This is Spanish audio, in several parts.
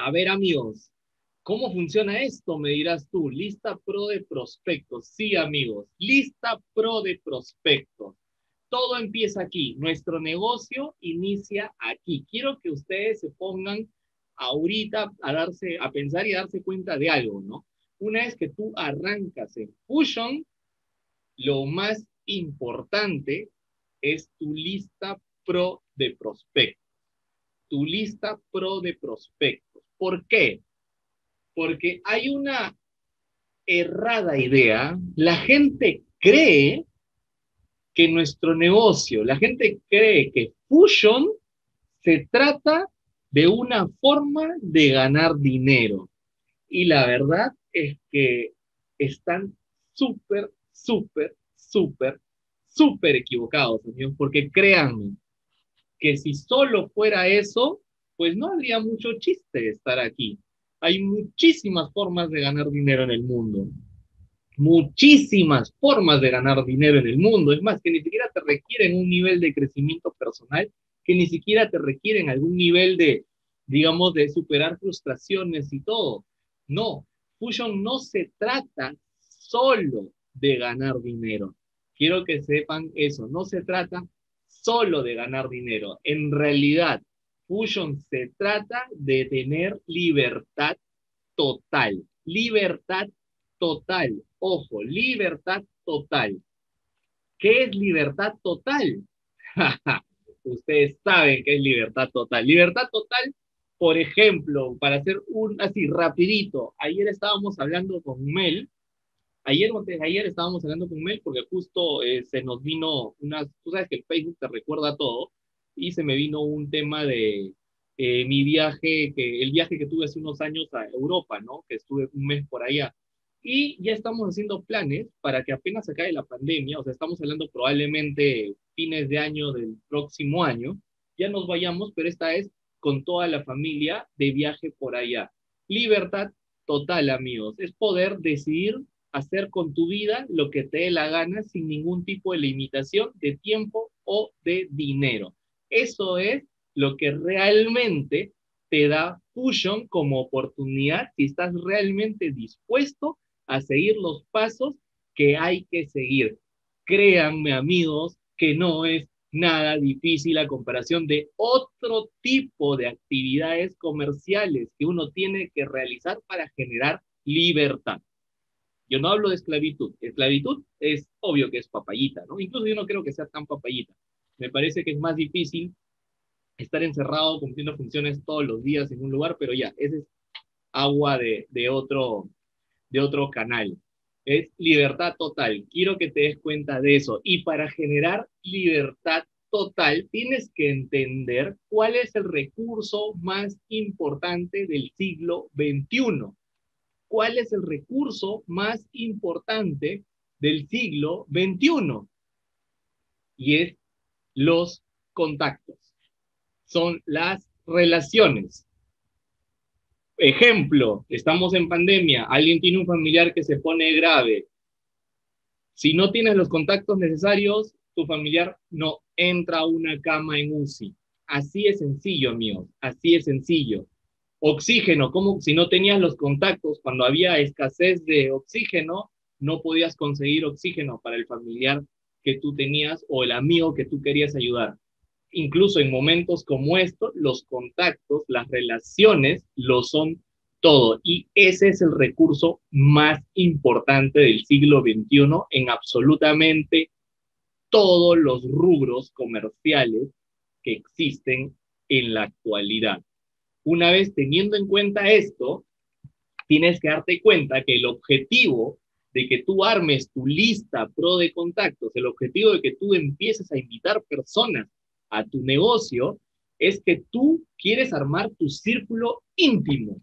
A ver, amigos, ¿cómo funciona esto? Me dirás tú. Lista pro de prospectos. Sí, amigos, lista pro de prospectos. Todo empieza aquí. Nuestro negocio inicia aquí. Quiero que ustedes se pongan ahorita a darse, a pensar y a darse cuenta de algo, ¿no? Una vez que tú arrancas en Fusion, lo más importante es tu lista pro de prospectos. Tu lista pro de prospectos. ¿Por qué? Porque hay una errada idea. La gente cree que nuestro negocio, la gente cree que Fusion se trata de una forma de ganar dinero. Y la verdad es que están súper, súper, súper, súper equivocados, amigos, porque créanme que si solo fuera eso, pues no habría mucho chiste estar aquí. Hay muchísimas formas de ganar dinero en el mundo. Muchísimas formas de ganar dinero en el mundo. Es más, que ni siquiera te requieren un nivel de crecimiento personal, que ni siquiera te requieren algún nivel de, digamos, de superar frustraciones y todo. No, Fusion no se trata solo de ganar dinero. Quiero que sepan eso, no se trata solo de ganar dinero. En realidad, Fusion se trata de tener libertad total. Libertad total. Ojo, libertad total. ¿Qué es libertad total? Ustedes saben qué es libertad total. Libertad total, por ejemplo, para hacer un así rapidito, ayer estábamos hablando con Mel Ayer, ayer estábamos hablando con Mel porque justo eh, se nos vino una, tú sabes que el Facebook te recuerda todo, y se me vino un tema de eh, mi viaje, que, el viaje que tuve hace unos años a Europa, ¿no? Que estuve un mes por allá. Y ya estamos haciendo planes para que apenas se acabe la pandemia, o sea, estamos hablando probablemente fines de año del próximo año, ya nos vayamos, pero esta es con toda la familia de viaje por allá. Libertad total, amigos, es poder decidir hacer con tu vida lo que te dé la gana sin ningún tipo de limitación de tiempo o de dinero. Eso es lo que realmente te da Fusion como oportunidad si estás realmente dispuesto a seguir los pasos que hay que seguir. Créanme amigos que no es nada difícil a comparación de otro tipo de actividades comerciales que uno tiene que realizar para generar libertad. Yo no hablo de esclavitud. Esclavitud es obvio que es papayita, ¿no? Incluso yo no creo que sea tan papayita. Me parece que es más difícil estar encerrado cumpliendo funciones todos los días en un lugar, pero ya, ese es agua de, otro, de otro canal. Es libertad total. Quiero que te des cuenta de eso. Y para generar libertad total, tienes que entender cuál es el recurso más importante del siglo XXI cuál es el recurso más importante del siglo XXI. Y es los contactos. Son las relaciones. Ejemplo, estamos en pandemia, alguien tiene un familiar que se pone grave. Si no tienes los contactos necesarios, tu familiar no entra a una cama en UCI. Así es sencillo, amigos, así es sencillo. Oxígeno, como si no tenías los contactos, cuando había escasez de oxígeno, no podías conseguir oxígeno para el familiar que tú tenías o el amigo que tú querías ayudar. Incluso en momentos como estos, los contactos, las relaciones lo son todo. Y ese es el recurso más importante del siglo XXI en absolutamente todos los rubros comerciales que existen en la actualidad. Una vez teniendo en cuenta esto, tienes que darte cuenta que el objetivo de que tú armes tu lista pro de contactos, el objetivo de que tú empieces a invitar personas a tu negocio, es que tú quieres armar tu círculo íntimo.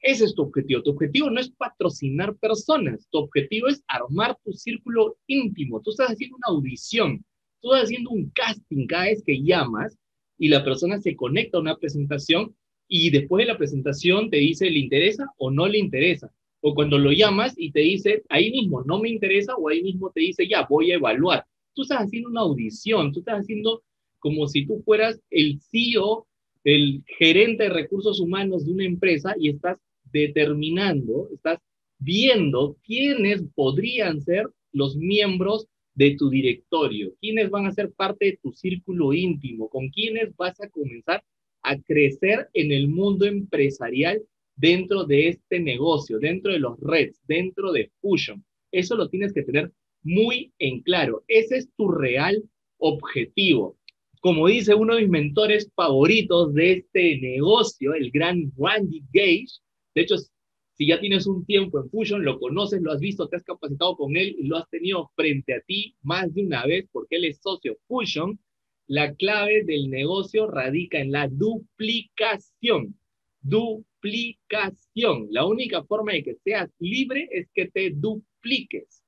Ese es tu objetivo. Tu objetivo no es patrocinar personas, tu objetivo es armar tu círculo íntimo. Tú estás haciendo una audición, tú estás haciendo un casting cada vez que llamas y la persona se conecta a una presentación y después de la presentación te dice le interesa o no le interesa. O cuando lo llamas y te dice ahí mismo no me interesa o ahí mismo te dice ya voy a evaluar. Tú estás haciendo una audición, tú estás haciendo como si tú fueras el CEO el gerente de recursos humanos de una empresa y estás determinando, estás viendo quiénes podrían ser los miembros de tu directorio, quiénes van a ser parte de tu círculo íntimo, con quiénes vas a comenzar a crecer en el mundo empresarial dentro de este negocio, dentro de los Reds, dentro de Fusion. Eso lo tienes que tener muy en claro. Ese es tu real objetivo. Como dice uno de mis mentores favoritos de este negocio, el gran Randy Gage, de hecho, si ya tienes un tiempo en Fusion, lo conoces, lo has visto, te has capacitado con él y lo has tenido frente a ti más de una vez porque él es socio Fusion, la clave del negocio radica en la duplicación. Duplicación. La única forma de que seas libre es que te dupliques.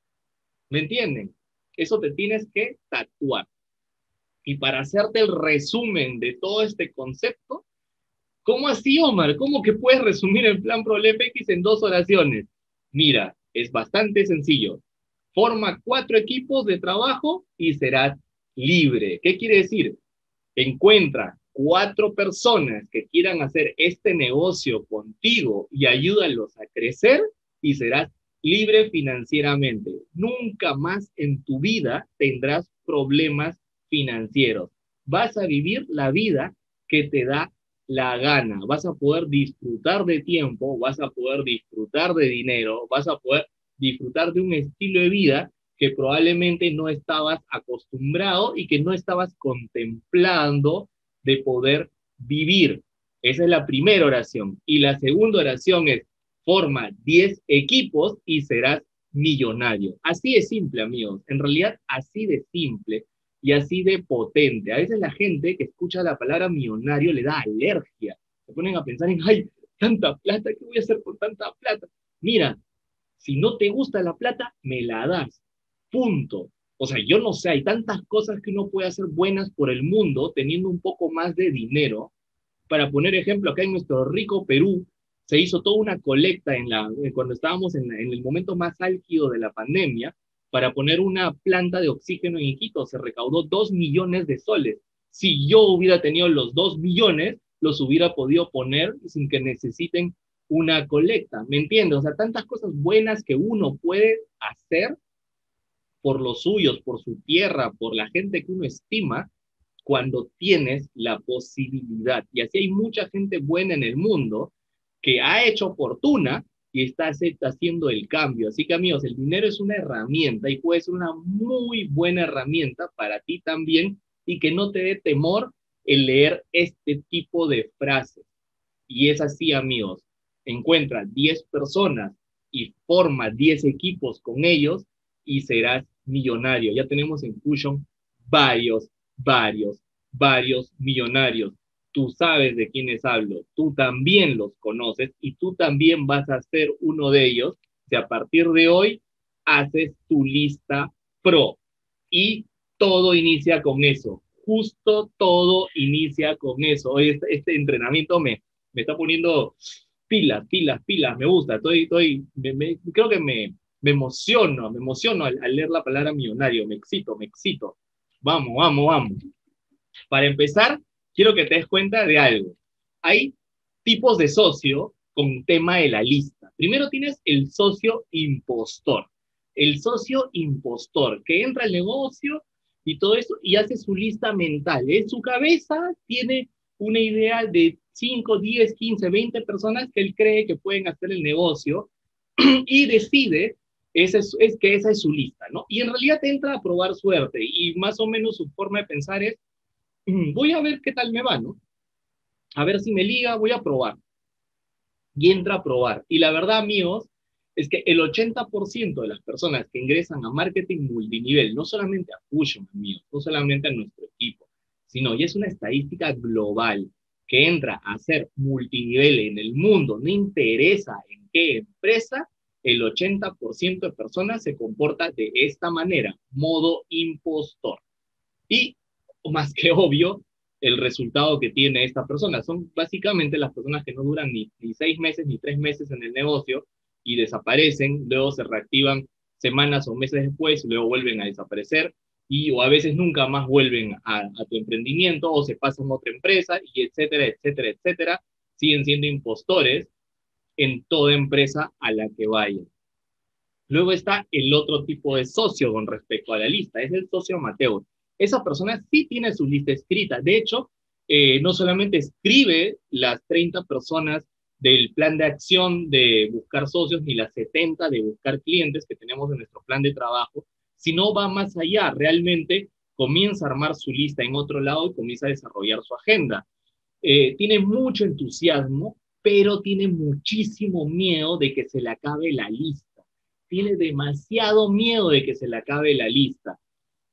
¿Me entienden? Eso te tienes que tatuar. Y para hacerte el resumen de todo este concepto, ¿cómo así, Omar? ¿Cómo que puedes resumir el plan ProLepX en dos oraciones? Mira, es bastante sencillo. Forma cuatro equipos de trabajo y serás libre. ¿Qué quiere decir? Encuentra cuatro personas que quieran hacer este negocio contigo y ayúdalos a crecer y serás libre financieramente. Nunca más en tu vida tendrás problemas financieros. Vas a vivir la vida que te da la gana. Vas a poder disfrutar de tiempo, vas a poder disfrutar de dinero, vas a poder disfrutar de un estilo de vida que probablemente no estabas acostumbrado y que no estabas contemplando de poder vivir. Esa es la primera oración. Y la segunda oración es, forma 10 equipos y serás millonario. Así de simple, amigos. En realidad, así de simple y así de potente. A veces la gente que escucha la palabra millonario le da alergia. Se ponen a pensar en, ay, tanta plata, ¿qué voy a hacer con tanta plata? Mira, si no te gusta la plata, me la das. Punto. O sea, yo no sé, hay tantas cosas que uno puede hacer buenas por el mundo teniendo un poco más de dinero. Para poner ejemplo, acá en nuestro rico Perú se hizo toda una colecta en la, cuando estábamos en, en el momento más álgido de la pandemia para poner una planta de oxígeno en Iquitos. Se recaudó dos millones de soles. Si yo hubiera tenido los dos millones, los hubiera podido poner sin que necesiten una colecta. ¿Me entiendes? O sea, tantas cosas buenas que uno puede hacer por los suyos, por su tierra, por la gente que uno estima, cuando tienes la posibilidad. Y así hay mucha gente buena en el mundo que ha hecho fortuna y está haciendo el cambio. Así que amigos, el dinero es una herramienta y puede ser una muy buena herramienta para ti también y que no te dé temor el leer este tipo de frases. Y es así, amigos. Encuentra 10 personas y forma 10 equipos con ellos y serás millonario. Ya tenemos en Fusion varios, varios, varios millonarios. Tú sabes de quiénes hablo, tú también los conoces y tú también vas a ser uno de ellos si a partir de hoy haces tu lista pro. Y todo inicia con eso, justo todo inicia con eso. Este, este entrenamiento me, me está poniendo pilas, pilas, pilas, me gusta, estoy, estoy, creo que me, me emociono, me emociono al, leer la palabra millonario, me excito, me excito. Vamos, vamos, vamos. Para empezar, quiero que te des cuenta de algo. Hay tipos de socio con tema de la lista. Primero tienes el socio impostor. El socio impostor que entra al negocio y todo eso y hace su lista mental. En su cabeza tiene una idea de 5, 10, 15, 20 personas que él cree que pueden hacer el negocio y decide es, es, que esa es su lista, ¿no? Y en realidad entra a probar suerte y más o menos su forma de pensar es, mm, voy a ver qué tal me va, ¿no? A ver si me liga, voy a probar. Y entra a probar. Y la verdad, amigos, es que el 80% de las personas que ingresan a marketing multinivel, no solamente a Fusion, amigos, no solamente a nuestro equipo, sino y es una estadística global que entra a ser multinivel en el mundo, no interesa en qué empresa, el 80% de personas se comporta de esta manera, modo impostor. Y, más que obvio, el resultado que tiene esta persona son básicamente las personas que no duran ni, seis meses ni tres meses en el negocio y desaparecen, luego se reactivan semanas o meses después, luego vuelven a desaparecer y o a veces nunca más vuelven a, a tu emprendimiento o se pasan a otra empresa y etcétera, etcétera, etcétera. Siguen siendo impostores en toda empresa a la que vayan. Luego está el otro tipo de socio con respecto a la lista, es el socio amateur. Esa persona sí tiene su lista escrita. De hecho, eh, no solamente escribe las 30 personas del plan de acción de buscar socios ni las 70 de buscar clientes que tenemos en nuestro plan de trabajo, sino va más allá. Realmente comienza a armar su lista en otro lado y comienza a desarrollar su agenda. Eh, tiene mucho entusiasmo, pero tiene muchísimo miedo de que se le acabe la lista. Tiene demasiado miedo de que se le acabe la lista.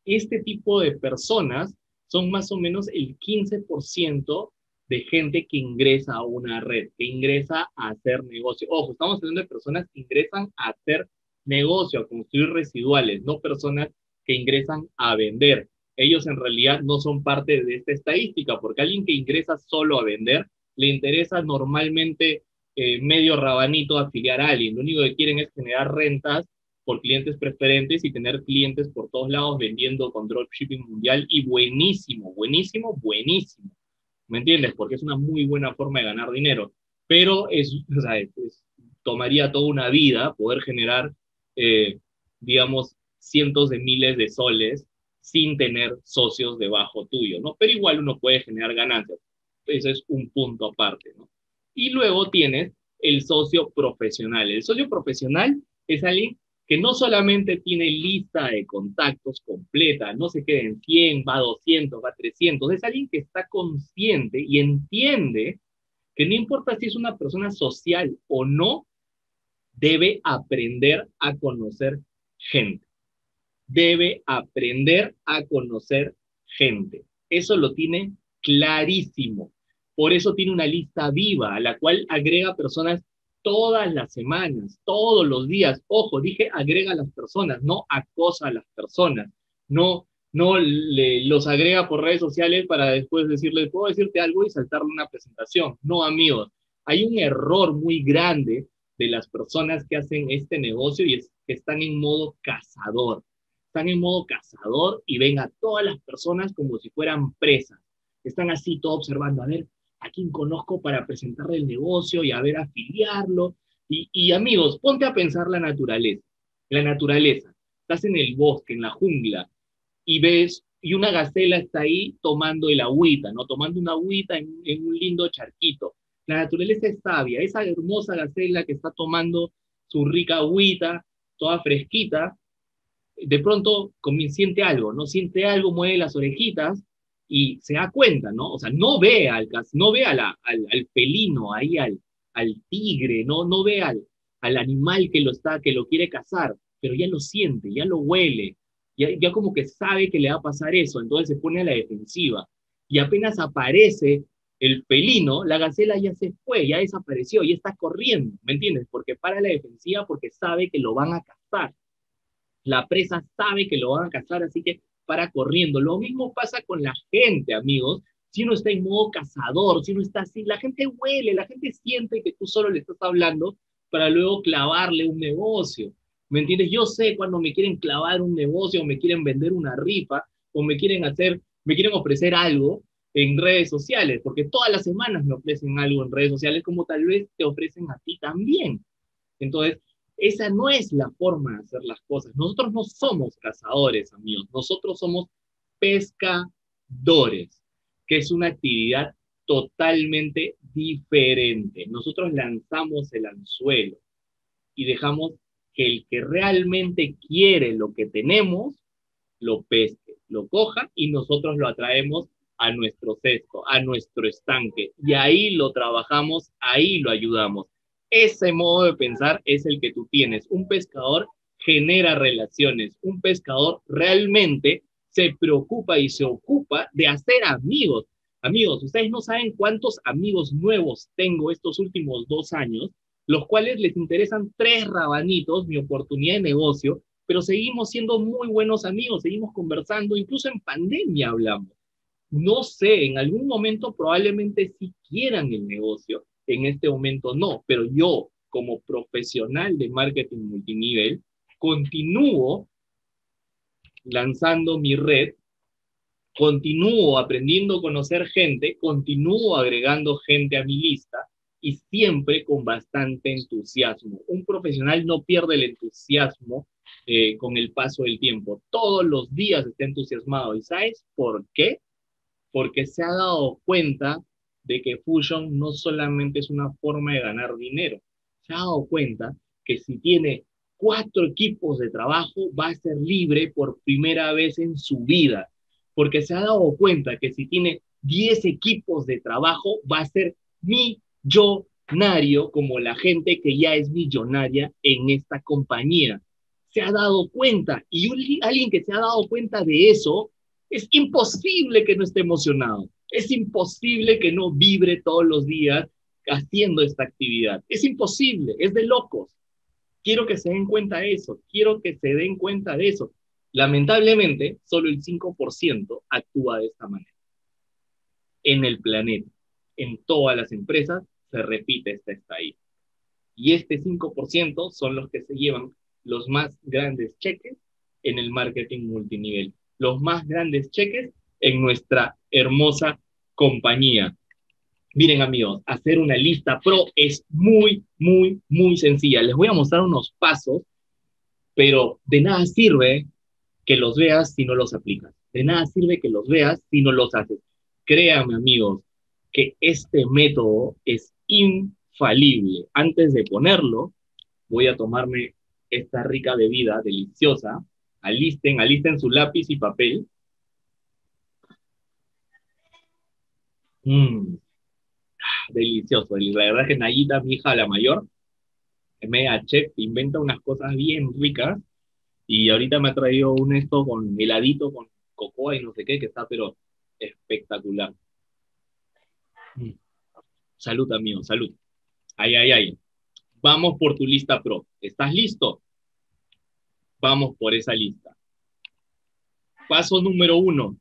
Este tipo de personas son más o menos el 15% de gente que ingresa a una red, que ingresa a hacer negocio. Ojo, estamos hablando de personas que ingresan a hacer negocio, a construir residuales, no personas que ingresan a vender. Ellos en realidad no son parte de esta estadística, porque alguien que ingresa solo a vender le interesa normalmente eh, medio rabanito afiliar a alguien. Lo único que quieren es generar rentas por clientes preferentes y tener clientes por todos lados vendiendo con dropshipping mundial y buenísimo, buenísimo, buenísimo. ¿Me entiendes? Porque es una muy buena forma de ganar dinero. Pero es, o tomaría toda una vida poder generar, eh, digamos, cientos de miles de soles sin tener socios debajo tuyo, ¿no? Pero igual uno puede generar ganancias. Ese es un punto aparte, ¿no? Y luego tienes el socio profesional. El socio profesional es alguien que no solamente tiene lista de contactos completa, no se queda en 100, va a 200, va a 300, es alguien que está consciente y entiende que no importa si es una persona social o no, debe aprender a conocer gente. Debe aprender a conocer gente. Eso lo tiene clarísimo. Por eso tiene una lista viva a la cual agrega personas todas las semanas, todos los días. Ojo, dije agrega a las personas, no acosa a las personas. No, no le, los agrega por redes sociales para después decirles, puedo decirte algo y saltarle una presentación. No, amigos, hay un error muy grande de las personas que hacen este negocio y es que están en modo cazador. Están en modo cazador y ven a todas las personas como si fueran presas. Están así todo observando, a ver, a quién conozco para presentarle el negocio y a ver afiliarlo. Y, y amigos, ponte a pensar la naturaleza. La naturaleza. Estás en el bosque, en la jungla, y ves, y una gacela está ahí tomando el agüita, ¿no? Tomando una agüita en, en un lindo charquito. La naturaleza es sabia. Esa hermosa gacela que está tomando su rica agüita, toda fresquita, de pronto siente algo, ¿no? Siente algo, mueve las orejitas y se da cuenta, ¿no? O sea, no ve al, no ve al, al, felino ahí, al, al tigre, no, no ve al, al animal que lo, está, que lo quiere cazar, pero ya lo siente, ya lo huele, ya, ya como que sabe que le va a pasar eso, entonces se pone a la defensiva. Y apenas aparece el felino, la gacela ya se fue, ya desapareció, ya está corriendo, ¿me entiendes? Porque para la defensiva porque sabe que lo van a cazar. La presa sabe que lo van a cazar, así que para corriendo. Lo mismo pasa con la gente, amigos. Si uno está en modo cazador, si uno está así, la gente huele, la gente siente que tú solo le estás hablando para luego clavarle un negocio. ¿Me entiendes? Yo sé cuando me quieren clavar un negocio o me quieren vender una rifa o me quieren hacer, me quieren ofrecer algo en redes sociales, porque todas las semanas me ofrecen algo en redes sociales como tal vez te ofrecen a ti también. Entonces, esa no es la forma de hacer las cosas. Nosotros no somos cazadores, amigos. Nosotros somos pescadores, que es una actividad totalmente diferente. Nosotros lanzamos el anzuelo y dejamos que el que realmente quiere lo que tenemos, lo pesque, lo coja y nosotros lo atraemos a nuestro cesto, a nuestro estanque. Y ahí lo trabajamos, ahí lo ayudamos. Ese modo de pensar es el que tú tienes. Un pescador genera relaciones. Un pescador realmente se preocupa y se ocupa de hacer amigos. Amigos, ustedes no saben cuántos amigos nuevos tengo estos últimos dos años, los cuales les interesan tres rabanitos, mi oportunidad de negocio, pero seguimos siendo muy buenos amigos, seguimos conversando, incluso en pandemia hablamos. No sé, en algún momento probablemente sí quieran el negocio, en este momento no, pero yo como profesional de marketing multinivel continúo lanzando mi red, continúo aprendiendo a conocer gente, continúo agregando gente a mi lista y siempre con bastante entusiasmo. Un profesional no pierde el entusiasmo eh, con el paso del tiempo. Todos los días está entusiasmado. ¿Y sabes por qué? Porque se ha dado cuenta de que Fusion no solamente es una forma de ganar dinero, se ha dado cuenta que si tiene cuatro equipos de trabajo va a ser libre por primera vez en su vida, porque se ha dado cuenta que si tiene 10 equipos de trabajo va a ser millonario como la gente que ya es millonaria en esta compañía. Se ha dado cuenta y alguien que se ha dado cuenta de eso es imposible que no esté emocionado. Es imposible que no vibre todos los días haciendo esta actividad. Es imposible, es de locos. Quiero que se den cuenta de eso, quiero que se den cuenta de eso. Lamentablemente, solo el 5% actúa de esta manera. En el planeta, en todas las empresas, se repite esta estadística. Y este 5% son los que se llevan los más grandes cheques en el marketing multinivel, los más grandes cheques en nuestra hermosa compañía. Miren amigos, hacer una lista pro es muy, muy, muy sencilla. Les voy a mostrar unos pasos, pero de nada sirve que los veas si no los aplicas. De nada sirve que los veas si no los haces. Créanme amigos, que este método es infalible. Antes de ponerlo, voy a tomarme esta rica bebida deliciosa. Alisten, alisten su lápiz y papel. Mmm, delicioso. Y la verdad es que Nayita, mi hija, la mayor, media chef, inventa unas cosas bien ricas. Y ahorita me ha traído un esto con heladito, con cocoa y no sé qué, que está pero espectacular. Mm. Salud, amigo, salud. Ay, ay, ay. Vamos por tu lista pro. ¿Estás listo? Vamos por esa lista. Paso número uno.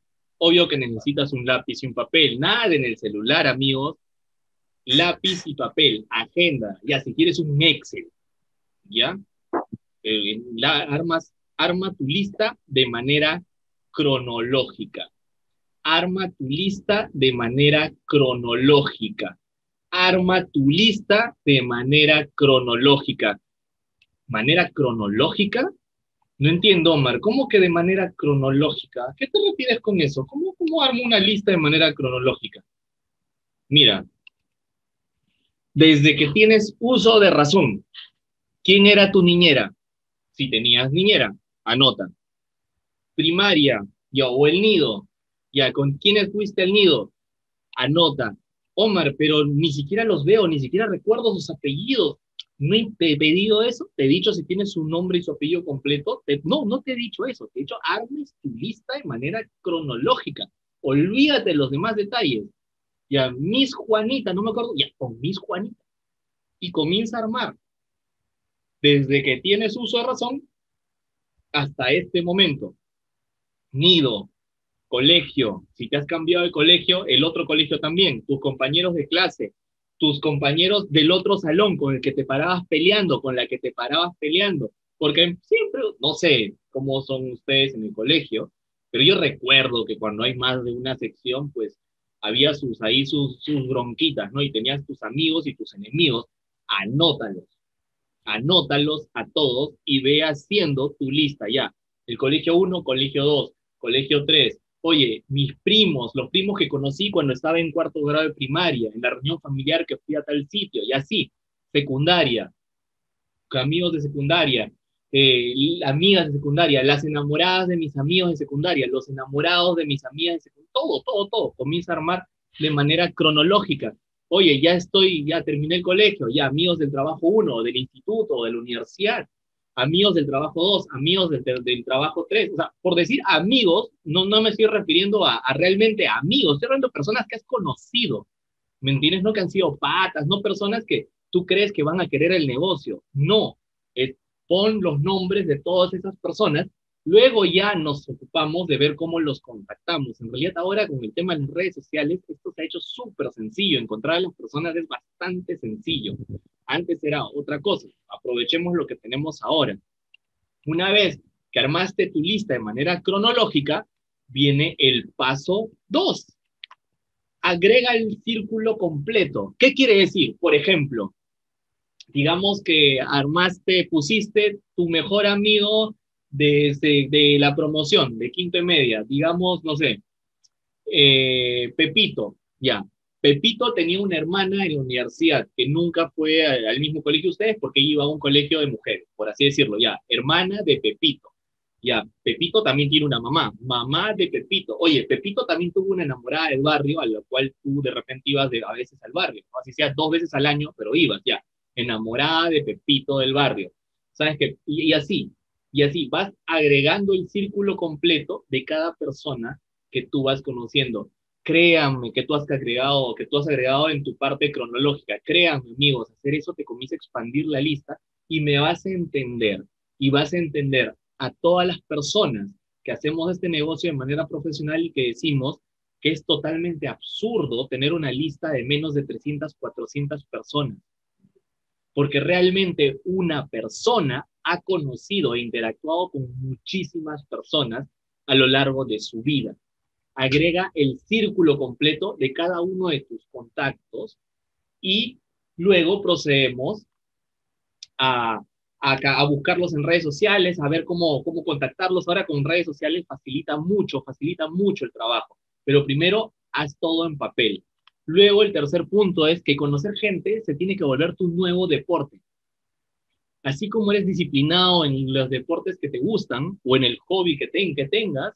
Obvio que necesitas un lápiz y un papel. Nada en el celular, amigos lápiz y papel, agenda, ya si quieres un Excel, ¿ya? Eh, armas, arma tu lista de manera cronológica. Arma tu lista de manera cronológica. Arma tu lista de manera cronológica. ¿Manera cronológica? No entiendo, Omar. ¿Cómo que de manera cronológica? ¿A qué te refieres con eso? ¿Cómo, cómo armo una lista de manera cronológica? Mira, desde que tienes uso de razón. ¿Quién era tu niñera? Si tenías niñera, anota. Primaria, ya, o el nido, ya, ¿con quiénes fuiste al nido? Anota. Omar, pero ni siquiera los veo, ni siquiera recuerdo sus apellidos. No te he pedido eso, te he dicho si tienes su nombre y su apellido completo. no, no te he dicho eso. Te he dicho, armes tu lista de manera cronológica. Olvídate de los demás detalles ya Miss Juanita, no me acuerdo, ya con Miss Juanita. Y comienza a armar. Desde que tienes uso de razón hasta este momento. Nido, colegio, si te has cambiado de colegio, el otro colegio también, tus compañeros de clase, tus compañeros del otro salón con el que te parabas peleando, con la que te parabas peleando, porque siempre, no sé cómo son ustedes en el colegio, pero yo recuerdo que cuando hay más de una sección, pues había sus, ahí sus, sus bronquitas, ¿no? Y tenías tus amigos y tus enemigos, anótalos, anótalos a todos y ve haciendo tu lista ya. El colegio 1, colegio 2, colegio 3. Oye, mis primos, los primos que conocí cuando estaba en cuarto grado de primaria, en la reunión familiar que fui a tal sitio, y así, secundaria, amigos de secundaria, eh, amigas de secundaria, las enamoradas de mis amigos de secundaria, los enamorados de mis amigas de secundaria, todo, todo, todo, comienza a armar de manera cronológica. Oye, ya estoy, ya terminé el colegio, ya amigos del trabajo 1, del instituto, de la universidad, amigos del trabajo 2, amigos del, trabajo 3. O sea, por decir amigos, no, no me estoy refiriendo a, a realmente amigos, estoy hablando de personas que has conocido. ¿Me entiendes? No que han sido patas, no personas que tú crees que van a querer el negocio. No, es pon los nombres de todas esas personas, luego ya nos ocupamos de ver cómo los contactamos. En realidad ahora con el tema de las redes sociales, esto se ha hecho súper sencillo, encontrar a las personas es bastante sencillo. Antes era otra cosa, aprovechemos lo que tenemos ahora. Una vez que armaste tu lista de manera cronológica, viene el paso 2. Agrega el círculo completo. ¿Qué quiere decir? Por ejemplo, digamos que armaste, pusiste tu mejor amigo de, de, la promoción, de quinto y media, digamos, no sé, eh, Pepito, ya. Pepito tenía una hermana en la universidad que nunca fue al mismo colegio que ustedes porque iba a un colegio de mujeres, por así decirlo, ya. Hermana de Pepito. Ya, Pepito también tiene una mamá, mamá de Pepito. Oye, Pepito también tuvo una enamorada del barrio, a la cual tú de repente ibas de, a veces al barrio, así sea dos veces al año, pero ibas ya, enamorada de Pepito del barrio. ¿Sabes qué? Y, así, y así vas agregando el círculo completo de cada persona que tú vas conociendo. Créanme que tú has agregado, que tú has agregado en tu parte cronológica. Créanme, amigos, hacer eso te comienza a expandir la lista y me vas a entender, y vas a entender a todas las personas que hacemos este negocio de manera profesional y que decimos que es totalmente absurdo tener una lista de menos de 300, 400 personas. Porque realmente una persona ha conocido e interactuado con muchísimas personas a lo largo de su vida. Agrega el círculo completo de cada uno de tus contactos y luego procedemos a a, buscarlos en redes sociales, a ver cómo, cómo contactarlos. Ahora con redes sociales facilita mucho, facilita mucho el trabajo. Pero primero, haz todo en papel. Luego, el tercer punto es que conocer gente se tiene que volver tu nuevo deporte. Así como eres disciplinado en los deportes que te gustan o en el hobby que, que tengas,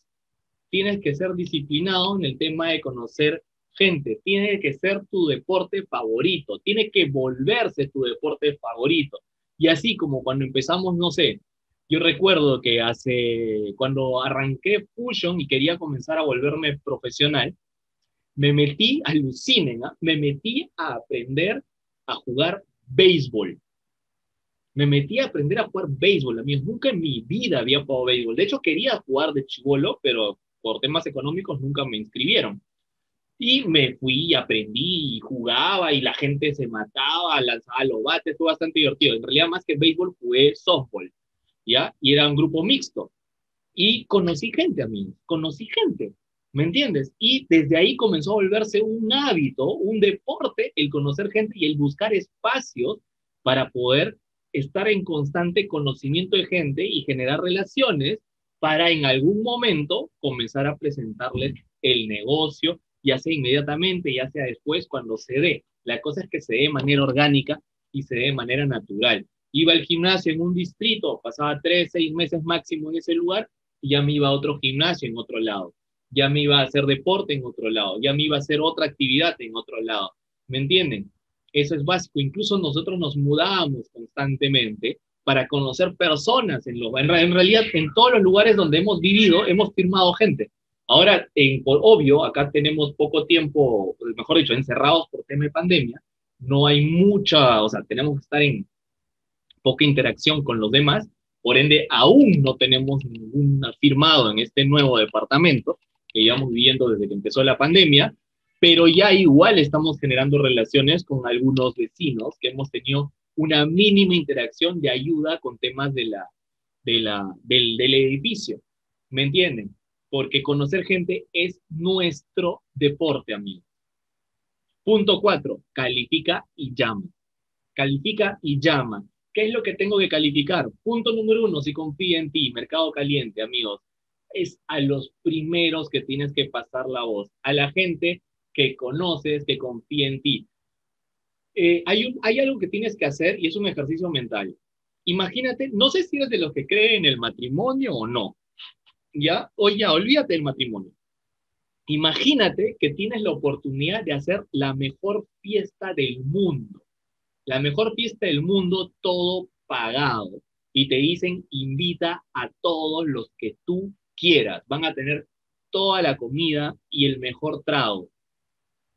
tienes que ser disciplinado en el tema de conocer gente. Tiene que ser tu deporte favorito. Tiene que volverse tu deporte favorito. Y así como cuando empezamos, no sé, yo recuerdo que hace, cuando arranqué Fusion y quería comenzar a volverme profesional, me metí, alucinen, ¿ah? me metí a aprender a jugar béisbol. Me metí a aprender a jugar béisbol, amigos. Nunca en mi vida había jugado béisbol. De hecho, quería jugar de chivolo, pero por temas económicos nunca me inscribieron. Y me fui, aprendí y jugaba y la gente se mataba, lanzaba los bates, fue bastante divertido. En realidad, más que béisbol, jugué softball, ¿ya? Y era un grupo mixto. Y conocí gente, amigos, conocí gente, ¿me entiendes? Y desde ahí comenzó a volverse un hábito, un deporte, el conocer gente y el buscar espacios para poder estar en constante conocimiento de gente y generar relaciones para en algún momento comenzar a presentarles el negocio ya sea inmediatamente, ya sea después, cuando se dé. La cosa es que se dé de manera orgánica y se dé de manera natural. Iba al gimnasio en un distrito, pasaba tres, seis meses máximo en ese lugar y ya me iba a otro gimnasio en otro lado. Ya me iba a hacer deporte en otro lado, ya me iba a hacer otra actividad en otro lado. ¿Me entienden? Eso es básico. Incluso nosotros nos mudábamos constantemente para conocer personas. En, lo, en realidad, en todos los lugares donde hemos vivido, hemos firmado gente. Ahora, en, por obvio, acá tenemos poco tiempo, mejor dicho, encerrados por tema de pandemia, no hay mucha, o sea, tenemos que estar en poca interacción con los demás, por ende, aún no tenemos ningún firmado en este nuevo departamento que llevamos viviendo desde que empezó la pandemia, pero ya igual estamos generando relaciones con algunos vecinos que hemos tenido una mínima interacción de ayuda con temas de la, de la, del, del edificio. ¿Me entienden? porque conocer gente es nuestro deporte, amigo. Punto cuatro, califica y llama. Califica y llama. ¿Qué es lo que tengo que calificar? Punto número uno, si confía en ti, mercado caliente, amigos, es a los primeros que tienes que pasar la voz, a la gente que conoces, que confía en ti. Eh, hay, hay algo que tienes que hacer y es un ejercicio mental. Imagínate, no sé si eres de los que cree en el matrimonio o no, ¿ya? O ya, olvídate del matrimonio. Imagínate que tienes la oportunidad de hacer la mejor fiesta del mundo. La mejor fiesta del mundo, todo pagado. Y te dicen, invita a todos los que tú quieras. Van a tener toda la comida y el mejor trago.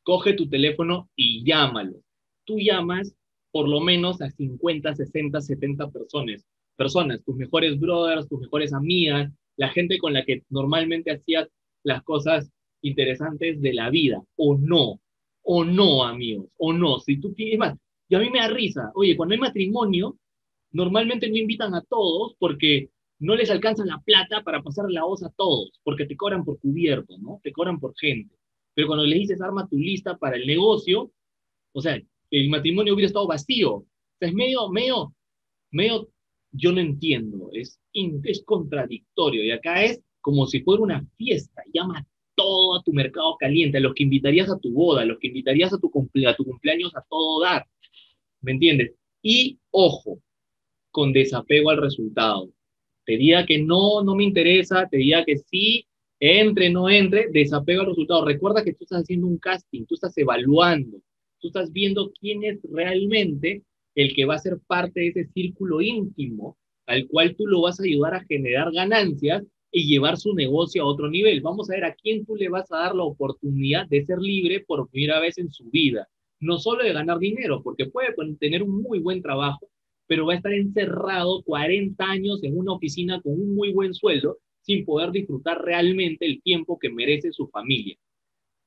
Coge tu teléfono y llámalo. Tú llamas por lo menos a 50, 60, 70 personas. Personas, tus mejores brothers, tus mejores amigas, la gente con la que normalmente hacías las cosas interesantes de la vida, o no, o no, amigos, o no. Si tú tienes más, y a mí me da risa, oye, cuando hay matrimonio, normalmente no invitan a todos porque no les alcanza la plata para pasar la voz a todos, porque te cobran por cubierto, ¿no? Te cobran por gente. Pero cuando le dices arma tu lista para el negocio, o sea, el matrimonio hubiera estado vacío. O sea, es medio, medio, medio, yo no entiendo, es, es contradictorio. Y acá es como si fuera una fiesta, llama todo a tu mercado caliente, a los que invitarías a tu boda, a los que invitarías a tu, a tu cumpleaños a todo dar. ¿Me entiendes? Y ojo, con desapego al resultado. Te diga que no, no me interesa, te diga que sí, entre, no entre, desapego al resultado. Recuerda que tú estás haciendo un casting, tú estás evaluando, tú estás viendo quién es realmente el que va a ser parte de ese círculo íntimo al cual tú lo vas a ayudar a generar ganancias y llevar su negocio a otro nivel. Vamos a ver a quién tú le vas a dar la oportunidad de ser libre por primera vez en su vida. No solo de ganar dinero, porque puede tener un muy buen trabajo, pero va a estar encerrado 40 años en una oficina con un muy buen sueldo sin poder disfrutar realmente el tiempo que merece su familia.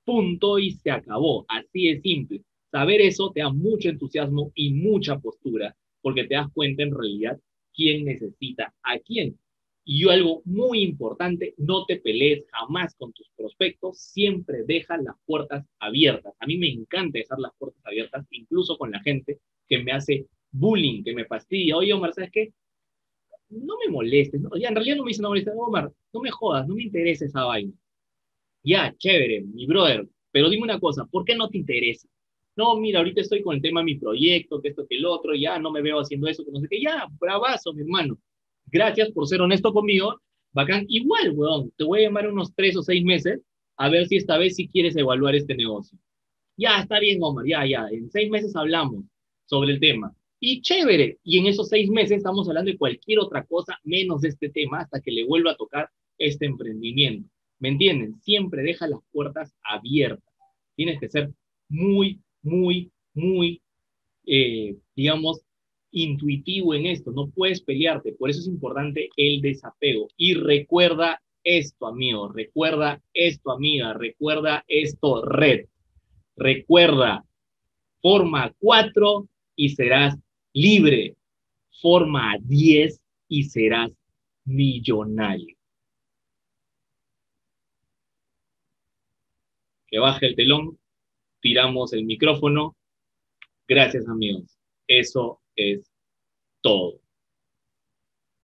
Punto y se acabó. Así es simple. Saber eso te da mucho entusiasmo y mucha postura, porque te das cuenta en realidad quién necesita a quién. Y algo muy importante, no te pelees jamás con tus prospectos, siempre deja las puertas abiertas. A mí me encanta dejar las puertas abiertas, incluso con la gente que me hace bullying, que me fastidia. Oye, Omar, ¿sabes qué? No me molestes. ¿no? Ya, en realidad no me dice no molestes. Omar, no me jodas, no me interesa esa vaina. Ya, chévere, mi brother. Pero dime una cosa, ¿por qué no te interesa? No, mira, ahorita estoy con el tema de mi proyecto, que esto, que el otro, ya no me veo haciendo eso, que no sé qué. Ya, bravazo, mi hermano. Gracias por ser honesto conmigo. Bacán. Igual, weón, te voy a llamar unos tres o seis meses a ver si esta vez sí quieres evaluar este negocio. Ya, está bien, Omar, ya, ya. En seis meses hablamos sobre el tema. Y chévere. Y en esos seis meses estamos hablando de cualquier otra cosa menos de este tema hasta que le vuelva a tocar este emprendimiento. ¿Me entienden? Siempre deja las puertas abiertas. Tienes que ser muy, muy, muy, eh, digamos, intuitivo en esto. No puedes pelearte. Por eso es importante el desapego. Y recuerda esto, amigo. Recuerda esto, amiga. Recuerda esto, red. Recuerda, forma cuatro y serás libre, forma 10 y serás millonario. Que baje el telón, tiramos el micrófono. Gracias amigos. Eso es todo.